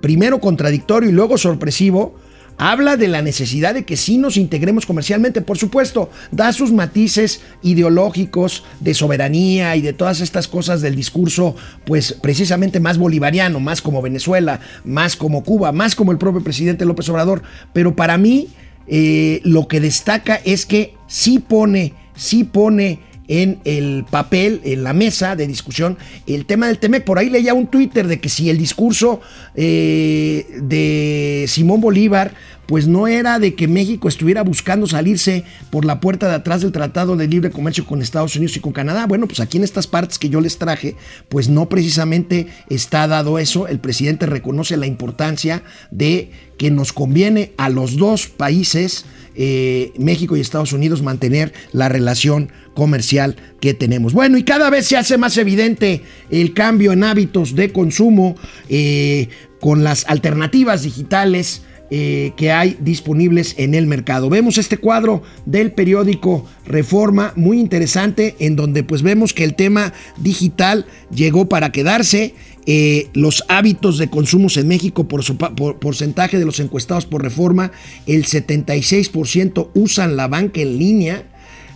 primero contradictorio y luego sorpresivo, habla de la necesidad de que sí nos integremos comercialmente, por supuesto, da sus matices ideológicos de soberanía y de todas estas cosas del discurso, pues precisamente más bolivariano, más como Venezuela, más como Cuba, más como el propio presidente López Obrador, pero para mí eh, lo que destaca es que sí pone, sí pone en el papel, en la mesa de discusión, el tema del TEMEC. Por ahí leía un Twitter de que si el discurso eh, de Simón Bolívar pues no era de que México estuviera buscando salirse por la puerta de atrás del Tratado de Libre Comercio con Estados Unidos y con Canadá. Bueno, pues aquí en estas partes que yo les traje, pues no precisamente está dado eso. El presidente reconoce la importancia de que nos conviene a los dos países, eh, México y Estados Unidos, mantener la relación comercial que tenemos. Bueno, y cada vez se hace más evidente el cambio en hábitos de consumo eh, con las alternativas digitales eh, que hay disponibles en el mercado. Vemos este cuadro del periódico Reforma, muy interesante, en donde pues vemos que el tema digital llegó para quedarse. Eh, los hábitos de consumos en México por, por porcentaje de los encuestados por Reforma, el 76% usan la banca en línea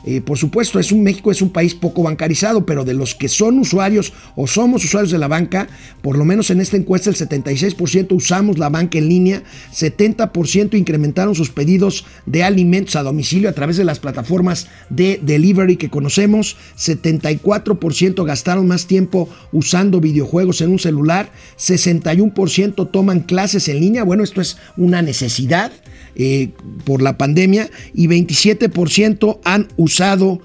eh, por supuesto, es un, México es un país poco bancarizado, pero de los que son usuarios o somos usuarios de la banca, por lo menos en esta encuesta el 76% usamos la banca en línea, 70% incrementaron sus pedidos de alimentos a domicilio a través de las plataformas de delivery que conocemos, 74% gastaron más tiempo usando videojuegos en un celular, 61% toman clases en línea, bueno, esto es una necesidad. Eh, por la pandemia y 27% han usado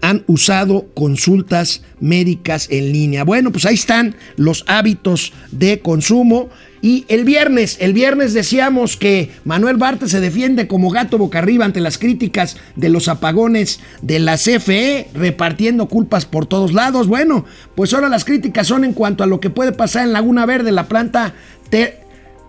han usado consultas médicas en línea. Bueno, pues ahí están los hábitos de consumo. Y el viernes, el viernes decíamos que Manuel Barta se defiende como gato boca arriba ante las críticas de los apagones de la CFE, repartiendo culpas por todos lados. Bueno, pues ahora las críticas son en cuanto a lo que puede pasar en Laguna Verde, la planta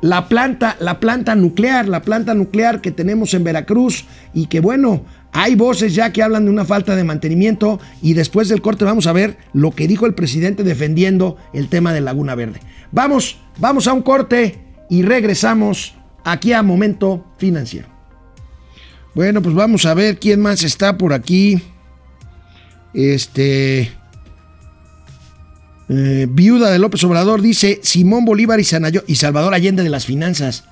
la planta, la planta nuclear, la planta nuclear que tenemos en Veracruz y que bueno, hay voces ya que hablan de una falta de mantenimiento y después del corte vamos a ver lo que dijo el presidente defendiendo el tema de Laguna Verde. Vamos, vamos a un corte y regresamos aquí a Momento Financiero. Bueno, pues vamos a ver quién más está por aquí. Este eh, viuda de López Obrador dice Simón Bolívar y, y Salvador Allende de las finanzas.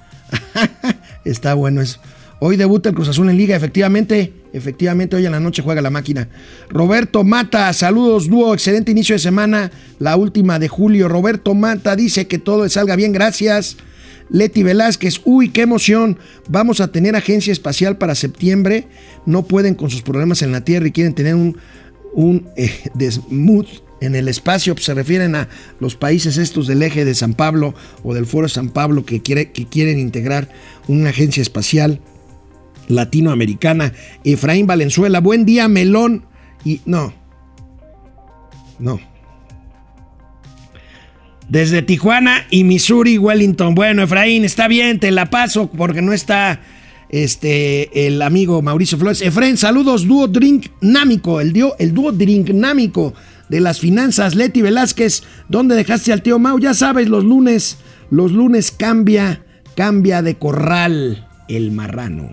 Está bueno eso. Hoy debuta el Cruz Azul en Liga, efectivamente, efectivamente, hoy en la noche juega la máquina. Roberto Mata, saludos, dúo, excelente inicio de semana, la última de julio. Roberto Mata dice que todo salga bien, gracias. Leti Velázquez, uy, qué emoción, vamos a tener agencia espacial para septiembre, no pueden con sus problemas en la Tierra y quieren tener un, un eh, en el espacio, pues, se refieren a los países estos del eje de San Pablo o del Foro San Pablo que, quiere, que quieren integrar una agencia espacial latinoamericana. Efraín Valenzuela, buen día, Melón. Y no, no. Desde Tijuana y Missouri, Wellington. Bueno, Efraín, está bien, te la paso porque no está este, el amigo Mauricio Flores. Efraín, saludos, dúo Drink Námico, el, el dúo Drink Námico de las finanzas, Leti Velázquez, ¿dónde dejaste al tío Mau? Ya sabes, los lunes, los lunes cambia, cambia de corral el marrano.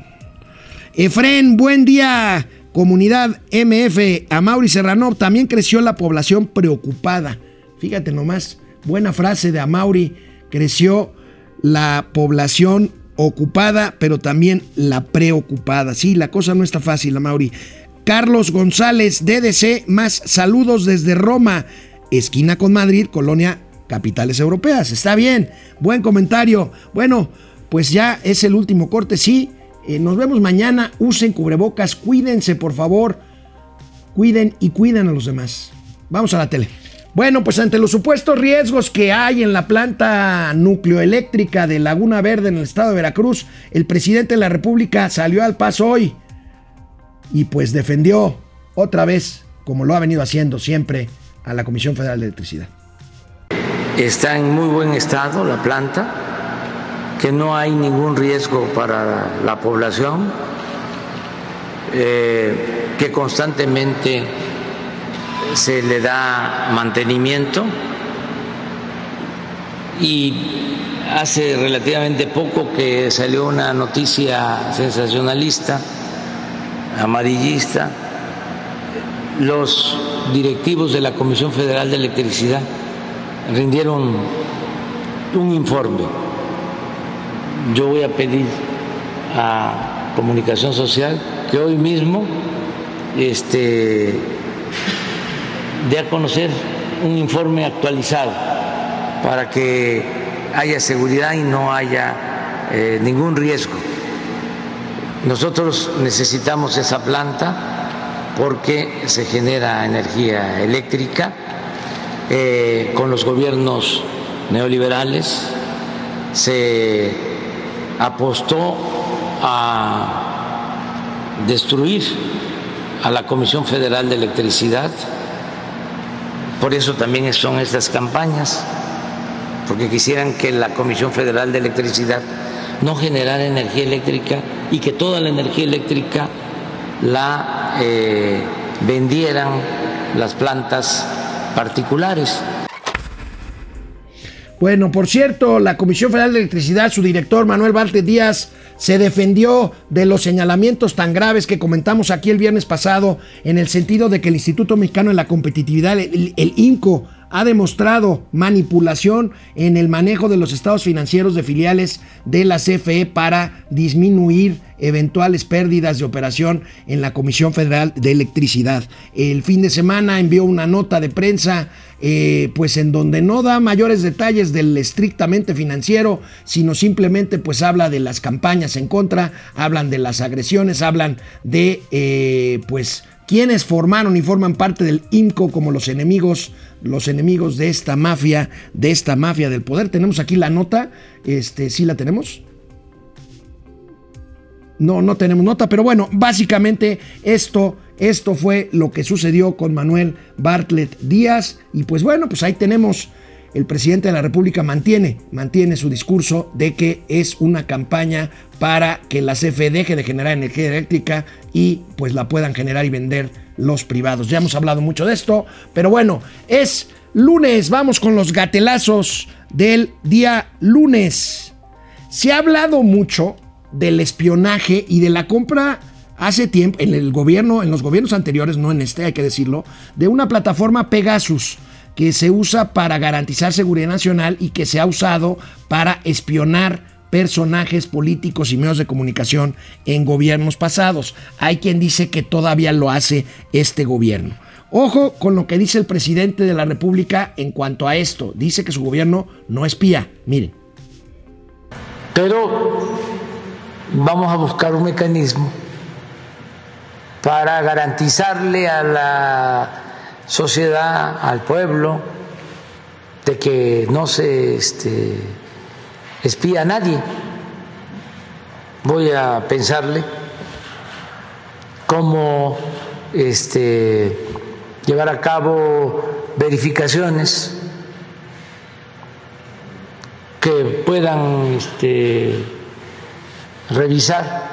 Efren, buen día. Comunidad MF, a Mauri Serrano, también creció la población preocupada. Fíjate nomás, buena frase de Amauri, creció la población ocupada, pero también la preocupada. Sí, la cosa no está fácil, Amauri. Carlos González, DDC, más saludos desde Roma, esquina con Madrid, colonia Capitales Europeas. Está bien, buen comentario. Bueno, pues ya es el último corte, sí. Eh, nos vemos mañana, usen cubrebocas, cuídense por favor, cuiden y cuiden a los demás. Vamos a la tele. Bueno, pues ante los supuestos riesgos que hay en la planta nucleoeléctrica de Laguna Verde en el estado de Veracruz, el presidente de la República salió al paso hoy y pues defendió otra vez, como lo ha venido haciendo siempre, a la Comisión Federal de Electricidad. Está en muy buen estado la planta, que no hay ningún riesgo para la población, eh, que constantemente se le da mantenimiento y hace relativamente poco que salió una noticia sensacionalista amarillista, los directivos de la Comisión Federal de Electricidad rindieron un informe. Yo voy a pedir a Comunicación Social que hoy mismo este, dé a conocer un informe actualizado para que haya seguridad y no haya eh, ningún riesgo Nosotros necesitamos esa planta porque se genera energía eléctrica eh, con los gobiernos neoliberales, se apostó a destruir a la Comisión Federal de Electricidad, por eso también son estas campañas, porque quisieran que la Comisión Federal de Electricidad no generara energía eléctrica y que toda la energía eléctrica la eh, vendieran las plantas particulares. Bueno, por cierto, la Comisión Federal de Electricidad, su director Manuel Bartlett Díaz, se defendió de los señalamientos tan graves que comentamos aquí el viernes pasado, en el sentido de que el Instituto Mexicano de la Competitividad, el INCO, ha demostrado manipulación en el manejo de los estados financieros de filiales de la CFE para disminuir eventuales pérdidas de operación en la Comisión Federal de Electricidad. El fin de semana envió una nota de prensa, eh, pues en donde no da mayores detalles del estrictamente financiero, sino simplemente pues habla de las campañas en contra, hablan de las agresiones, hablan de eh, pues quienes formaron y forman parte del IMCO como los enemigos, los enemigos de esta mafia, de esta mafia del poder. Tenemos aquí la nota, este, ¿sí la tenemos? No, no tenemos nota, pero bueno, básicamente esto, esto fue lo que sucedió con Manuel Bartlett Díaz y pues bueno, pues ahí tenemos el presidente de la República mantiene, mantiene su discurso de que es una campaña para que la CFE deje de generar energía eléctrica y pues la puedan generar y vender los privados. Ya hemos hablado mucho de esto, pero bueno, es lunes, vamos con los gatelazos del día lunes. Se ha hablado mucho del espionaje y de la compra hace tiempo en el gobierno, en los gobiernos anteriores, no en este, hay que decirlo, de una plataforma Pegasus que se usa para garantizar seguridad nacional y que se ha usado para espionar personajes políticos y medios de comunicación en gobiernos pasados. Hay quien dice que todavía lo hace este gobierno. Ojo con lo que dice el presidente de la República en cuanto a esto. Dice que su gobierno no espía. Miren. Pero vamos a buscar un mecanismo para garantizarle a la sociedad, al pueblo, de que no se este, espía a nadie. Voy a pensarle cómo este, llevar a cabo verificaciones que puedan este, revisar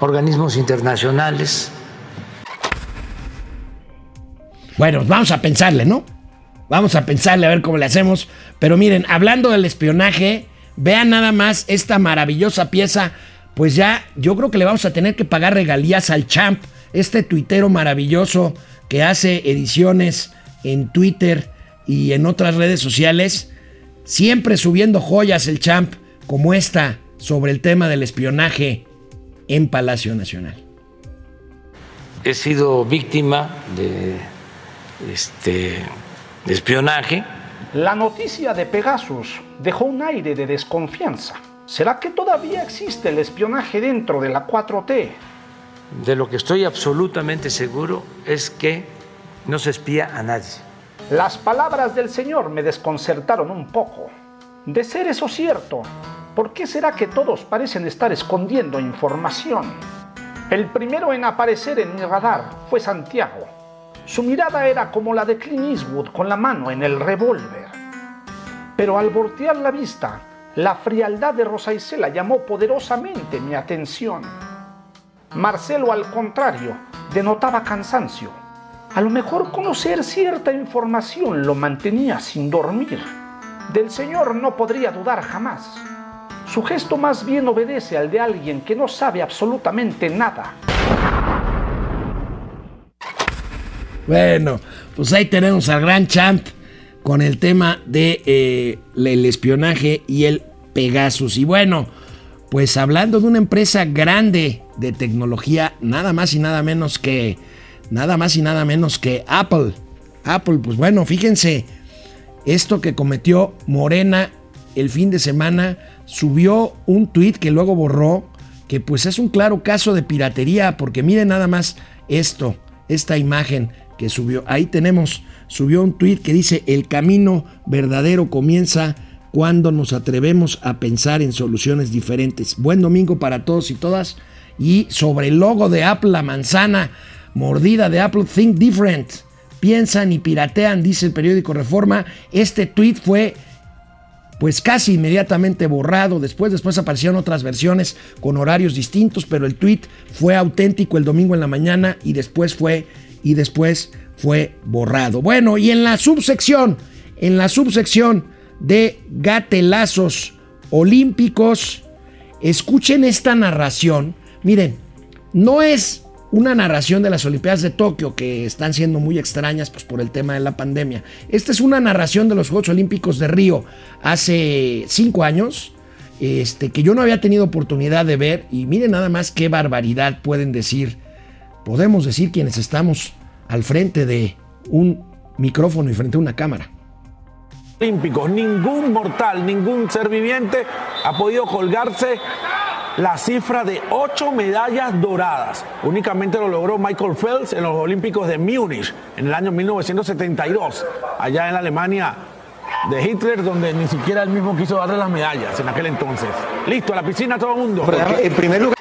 organismos internacionales Bueno, vamos a pensarle, ¿no? Vamos a pensarle a ver cómo le hacemos. Pero miren, hablando del espionaje, vean nada más esta maravillosa pieza. Pues ya, yo creo que le vamos a tener que pagar regalías al champ, este tuitero maravilloso que hace ediciones en Twitter y en otras redes sociales, siempre subiendo joyas el champ como esta sobre el tema del espionaje en Palacio Nacional. He sido víctima de este, espionaje. La noticia de Pegasus dejó un aire de desconfianza. ¿Será que todavía existe el espionaje dentro de la 4T? De lo que estoy absolutamente seguro es que no se espía a nadie. Las palabras del Señor me desconcertaron un poco. De ser eso cierto, ¿por qué será que todos parecen estar escondiendo información? El primero en aparecer en mi radar fue Santiago su mirada era como la de Clint Eastwood con la mano en el revólver. Pero al voltear la vista, la frialdad de Rosa Isela llamó poderosamente mi atención. Marcelo, al contrario, denotaba cansancio. A lo mejor conocer cierta información lo mantenía sin dormir. Del Señor no podría dudar jamás. Su gesto más bien obedece al de alguien que no sabe absolutamente nada. Bueno, pues ahí tenemos al gran champ con el tema de eh, espionaje y el Pegasus. Y bueno, pues hablando de una empresa grande de tecnología, nada más y nada menos que nada más y nada menos que Apple. Apple, pues bueno, fíjense, esto que cometió Morena el fin de semana, subió un tweet que luego borró que pues es un claro caso de piratería, porque miren nada más esto, esta imagen que subió. Ahí tenemos, subió un tweet que dice, el camino verdadero comienza cuando nos atrevemos a pensar en soluciones diferentes. Buen domingo para todos y todas. Y sobre el logo de Apple, la manzana mordida de Apple, Think Different. Piensan y piratean, dice el periódico Reforma. Este tweet fue pues casi inmediatamente borrado. Después, después aparecieron otras versiones con horarios distintos, pero el tweet fue auténtico el domingo en la mañana y después fue y después fue borrado. Bueno, y en la subsección, en la subsección de gatelazos olímpicos, escuchen esta narración. Miren, no es una narración de las Olimpiadas de Tokio que están siendo muy extrañas pues, por el tema de la pandemia. Esta es una narración de los Juegos Olímpicos de Río hace cinco años, este, que yo no había tenido oportunidad de ver y miren nada más qué barbaridad pueden decir, podemos decir quienes estamos al frente de un micrófono y frente a una cámara. Olímpicos, ningún mortal, ningún ser viviente ha podido colgarse la cifra de ocho medallas doradas. Únicamente lo logró Michael Phelps en los Olímpicos de Múnich en el año 1972, allá en Alemania de Hitler, donde ni siquiera él mismo quiso darle las medallas en aquel entonces. Listo, a la piscina todo el mundo. En primer lugar.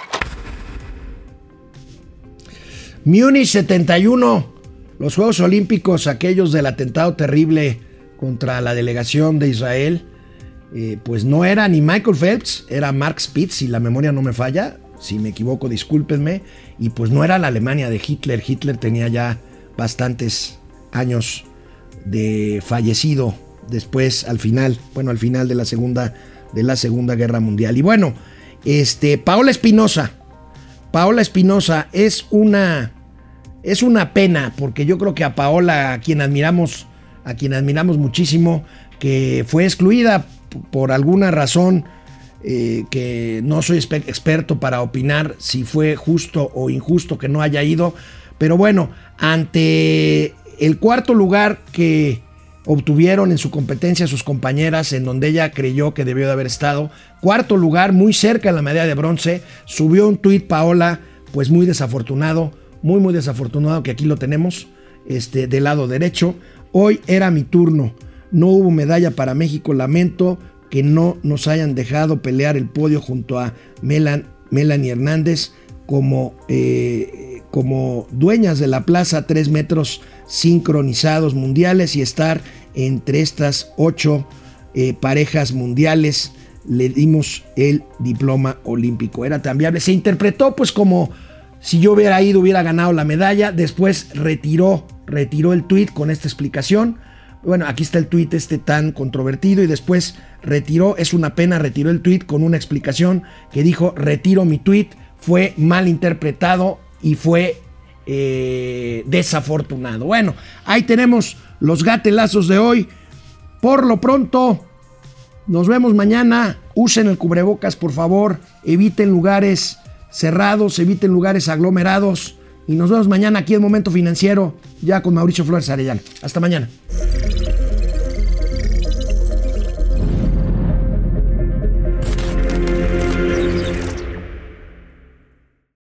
Múnich 71, los Juegos Olímpicos, aquellos del atentado terrible contra la delegación de Israel, eh, pues no era ni Michael Phelps, era Mark Spitz, si la memoria no me falla, si me equivoco discúlpenme, y pues no era la Alemania de Hitler, Hitler tenía ya bastantes años de fallecido después al final, bueno, al final de la segunda de la Segunda Guerra Mundial. Y bueno, este Paola Espinosa, Paola Espinosa es una es una pena porque yo creo que a Paola a quien admiramos a quien admiramos muchísimo, que fue excluida por alguna razón eh, que no soy experto para opinar si fue justo o injusto que no haya ido. Pero bueno, ante el cuarto lugar que obtuvieron en su competencia sus compañeras, en donde ella creyó que debió de haber estado, cuarto lugar, muy cerca de la medalla de bronce, subió un tuit Paola, pues muy desafortunado, muy muy desafortunado que aquí lo tenemos, este, del lado derecho. Hoy era mi turno. No hubo medalla para México. Lamento que no nos hayan dejado pelear el podio junto a Melan, Melanie Hernández como, eh, como dueñas de la plaza, tres metros sincronizados mundiales y estar entre estas ocho eh, parejas mundiales. Le dimos el diploma olímpico. Era tan viable. Se interpretó pues como si yo hubiera ido, hubiera ganado la medalla. Después retiró, retiró el tweet con esta explicación. Bueno, aquí está el tweet este tan controvertido y después retiró, es una pena, retiró el tweet con una explicación que dijo, retiro mi tweet, fue mal interpretado y fue eh, desafortunado. Bueno, ahí tenemos los gatelazos de hoy. Por lo pronto, nos vemos mañana. Usen el cubrebocas, por favor. Eviten lugares cerrados, eviten lugares aglomerados. Y nos vemos mañana aquí en Momento Financiero, ya con Mauricio Flores Arellano. Hasta mañana.